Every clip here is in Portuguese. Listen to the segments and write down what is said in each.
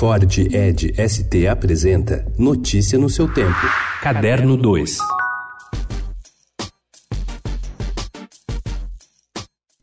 Ford Ed ST apresenta Notícia no seu tempo. Caderno 2.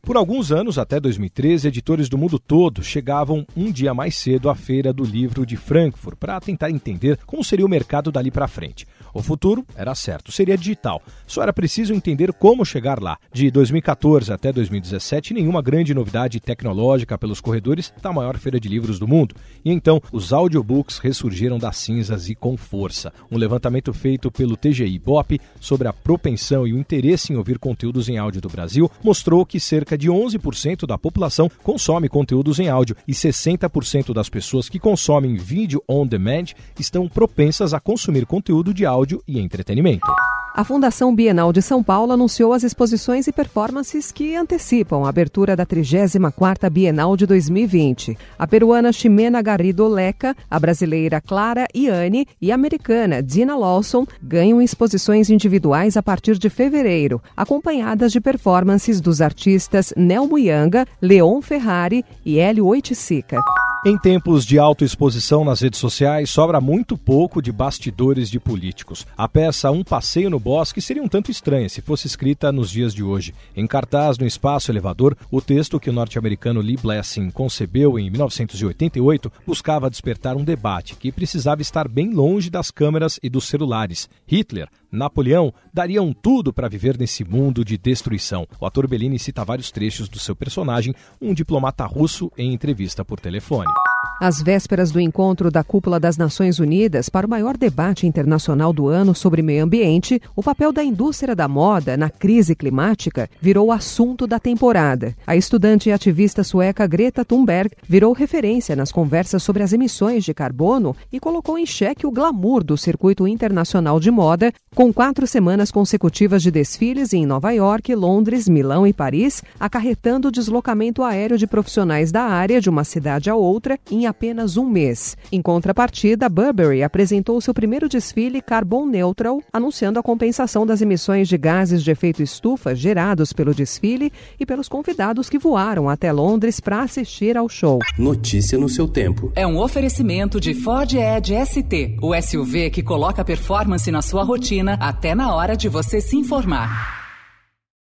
Por alguns anos, até 2013, editores do mundo todo chegavam um dia mais cedo à Feira do Livro de Frankfurt para tentar entender como seria o mercado dali para frente. O futuro era certo, seria digital. Só era preciso entender como chegar lá. De 2014 até 2017, nenhuma grande novidade tecnológica pelos corredores da maior feira de livros do mundo. E então, os audiobooks ressurgiram das cinzas e com força. Um levantamento feito pelo TGI Bop sobre a propensão e o interesse em ouvir conteúdos em áudio do Brasil mostrou que cerca de 11% da população consome conteúdos em áudio e 60% das pessoas que consomem vídeo on demand estão propensas a consumir conteúdo de áudio áudio e entretenimento. A Fundação Bienal de São Paulo anunciou as exposições e performances que antecipam a abertura da 34ª Bienal de 2020. A peruana Ximena Garrido Leca, a brasileira Clara Iane e a americana Dina Lawson ganham exposições individuais a partir de fevereiro, acompanhadas de performances dos artistas Nelmo Yanga, Leon Ferrari e Hélio Oiticica. Em tempos de autoexposição nas redes sociais, sobra muito pouco de bastidores de políticos. A peça Um Passeio no Bosque seria um tanto estranha se fosse escrita nos dias de hoje. Em cartaz no espaço elevador, o texto que o norte-americano Lee Blessing concebeu em 1988 buscava despertar um debate que precisava estar bem longe das câmeras e dos celulares. Hitler, Napoleão dariam tudo para viver nesse mundo de destruição. O ator Bellini cita vários trechos do seu personagem, um diplomata russo, em entrevista por telefone. Às vésperas do encontro da Cúpula das Nações Unidas para o maior debate internacional do ano sobre meio ambiente, o papel da indústria da moda na crise climática virou assunto da temporada. A estudante e ativista sueca Greta Thunberg virou referência nas conversas sobre as emissões de carbono e colocou em xeque o glamour do circuito internacional de moda, com quatro semanas consecutivas de desfiles em Nova York, Londres, Milão e Paris, acarretando o deslocamento aéreo de profissionais da área de uma cidade a outra em apenas um mês. Em contrapartida, Burberry apresentou seu primeiro desfile Carbon Neutral, anunciando a compensação das emissões de gases de efeito estufa gerados pelo desfile e pelos convidados que voaram até Londres para assistir ao show. Notícia no seu tempo. É um oferecimento de Ford Edge ST, o SUV que coloca performance na sua rotina até na hora de você se informar.